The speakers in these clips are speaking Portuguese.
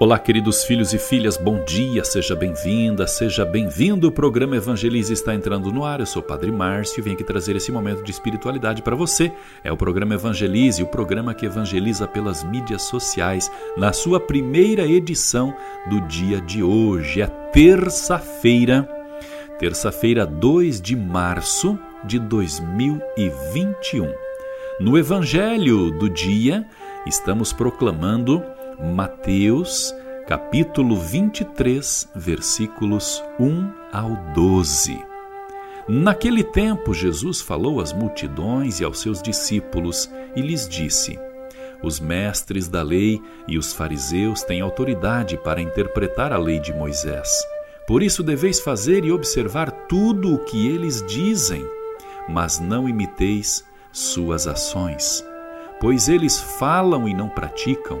Olá, queridos filhos e filhas, bom dia, seja bem-vinda, seja bem-vindo. O programa Evangelize está entrando no ar. Eu sou o Padre Márcio e venho aqui trazer esse momento de espiritualidade para você. É o programa Evangelize, o programa que evangeliza pelas mídias sociais, na sua primeira edição do dia de hoje. É terça-feira, terça-feira, 2 de março de 2021. No Evangelho do dia, estamos proclamando Mateus, capítulo 23, versículos 1 ao 12. Naquele tempo, Jesus falou às multidões e aos seus discípulos e lhes disse: Os mestres da lei e os fariseus têm autoridade para interpretar a lei de Moisés. Por isso deveis fazer e observar tudo o que eles dizem, mas não imiteis suas ações, pois eles falam e não praticam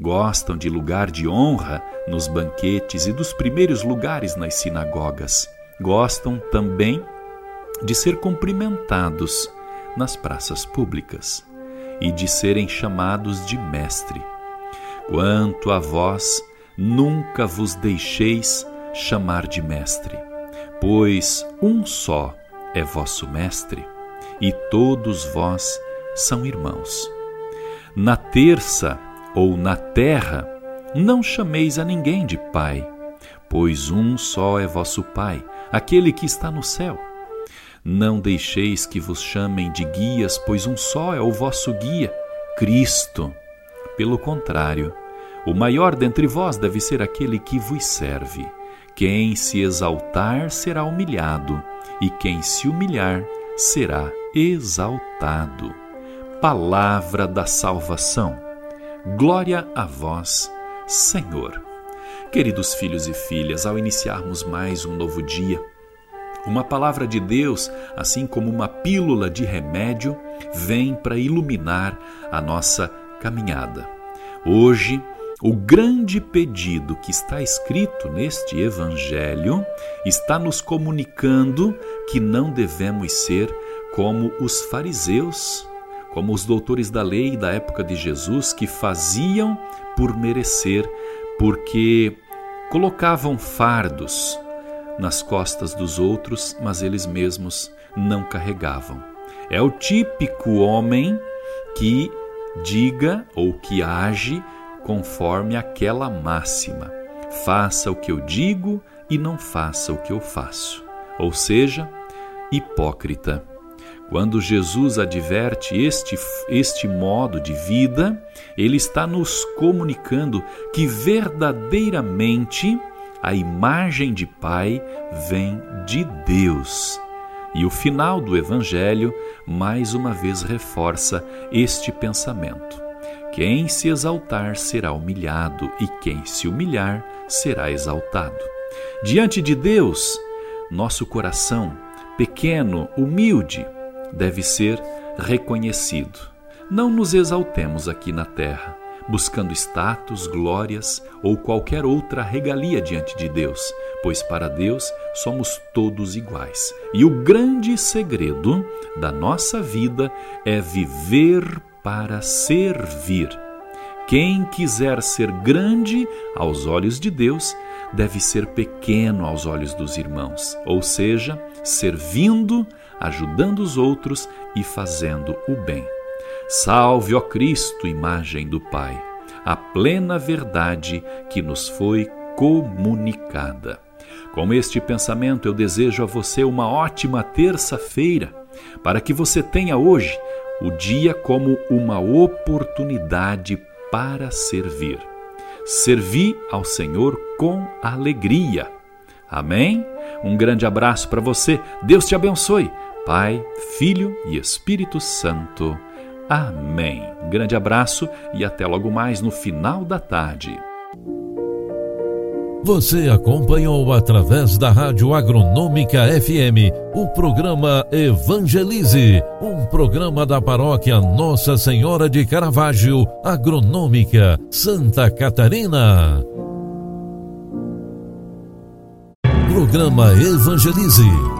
Gostam de lugar de honra nos banquetes e dos primeiros lugares nas sinagogas. Gostam também de ser cumprimentados nas praças públicas e de serem chamados de mestre. Quanto a vós, nunca vos deixeis chamar de mestre, pois um só é vosso mestre, e todos vós são irmãos. Na terça ou na terra, não chameis a ninguém de Pai, pois um só é vosso Pai, aquele que está no céu. Não deixeis que vos chamem de guias, pois um só é o vosso guia, Cristo. Pelo contrário, o maior dentre vós deve ser aquele que vos serve. Quem se exaltar será humilhado, e quem se humilhar será exaltado. Palavra da salvação. Glória a vós, Senhor. Queridos filhos e filhas, ao iniciarmos mais um novo dia, uma palavra de Deus, assim como uma pílula de remédio, vem para iluminar a nossa caminhada. Hoje, o grande pedido que está escrito neste Evangelho está nos comunicando que não devemos ser como os fariseus como os doutores da lei da época de Jesus que faziam por merecer, porque colocavam fardos nas costas dos outros, mas eles mesmos não carregavam. É o típico homem que diga ou que age conforme aquela máxima: faça o que eu digo e não faça o que eu faço. Ou seja, hipócrita. Quando Jesus adverte este, este modo de vida, ele está nos comunicando que verdadeiramente a imagem de Pai vem de Deus. E o final do Evangelho mais uma vez reforça este pensamento. Quem se exaltar será humilhado, e quem se humilhar será exaltado. Diante de Deus, nosso coração, pequeno, humilde, deve ser reconhecido. Não nos exaltemos aqui na terra, buscando status, glórias ou qualquer outra regalia diante de Deus, pois para Deus somos todos iguais. E o grande segredo da nossa vida é viver para servir. Quem quiser ser grande aos olhos de Deus, deve ser pequeno aos olhos dos irmãos, ou seja, servindo ajudando os outros e fazendo o bem. Salve, ó Cristo, imagem do Pai, a plena verdade que nos foi comunicada. Com este pensamento, eu desejo a você uma ótima terça-feira, para que você tenha hoje o dia como uma oportunidade para servir. Servi ao Senhor com alegria Amém? Um grande abraço para você. Deus te abençoe. Pai, Filho e Espírito Santo. Amém. Grande abraço e até logo mais no final da tarde. Você acompanhou através da Rádio Agronômica FM o programa Evangelize, um programa da paróquia Nossa Senhora de Caravaggio, Agronômica, Santa Catarina. Programa Evangelize.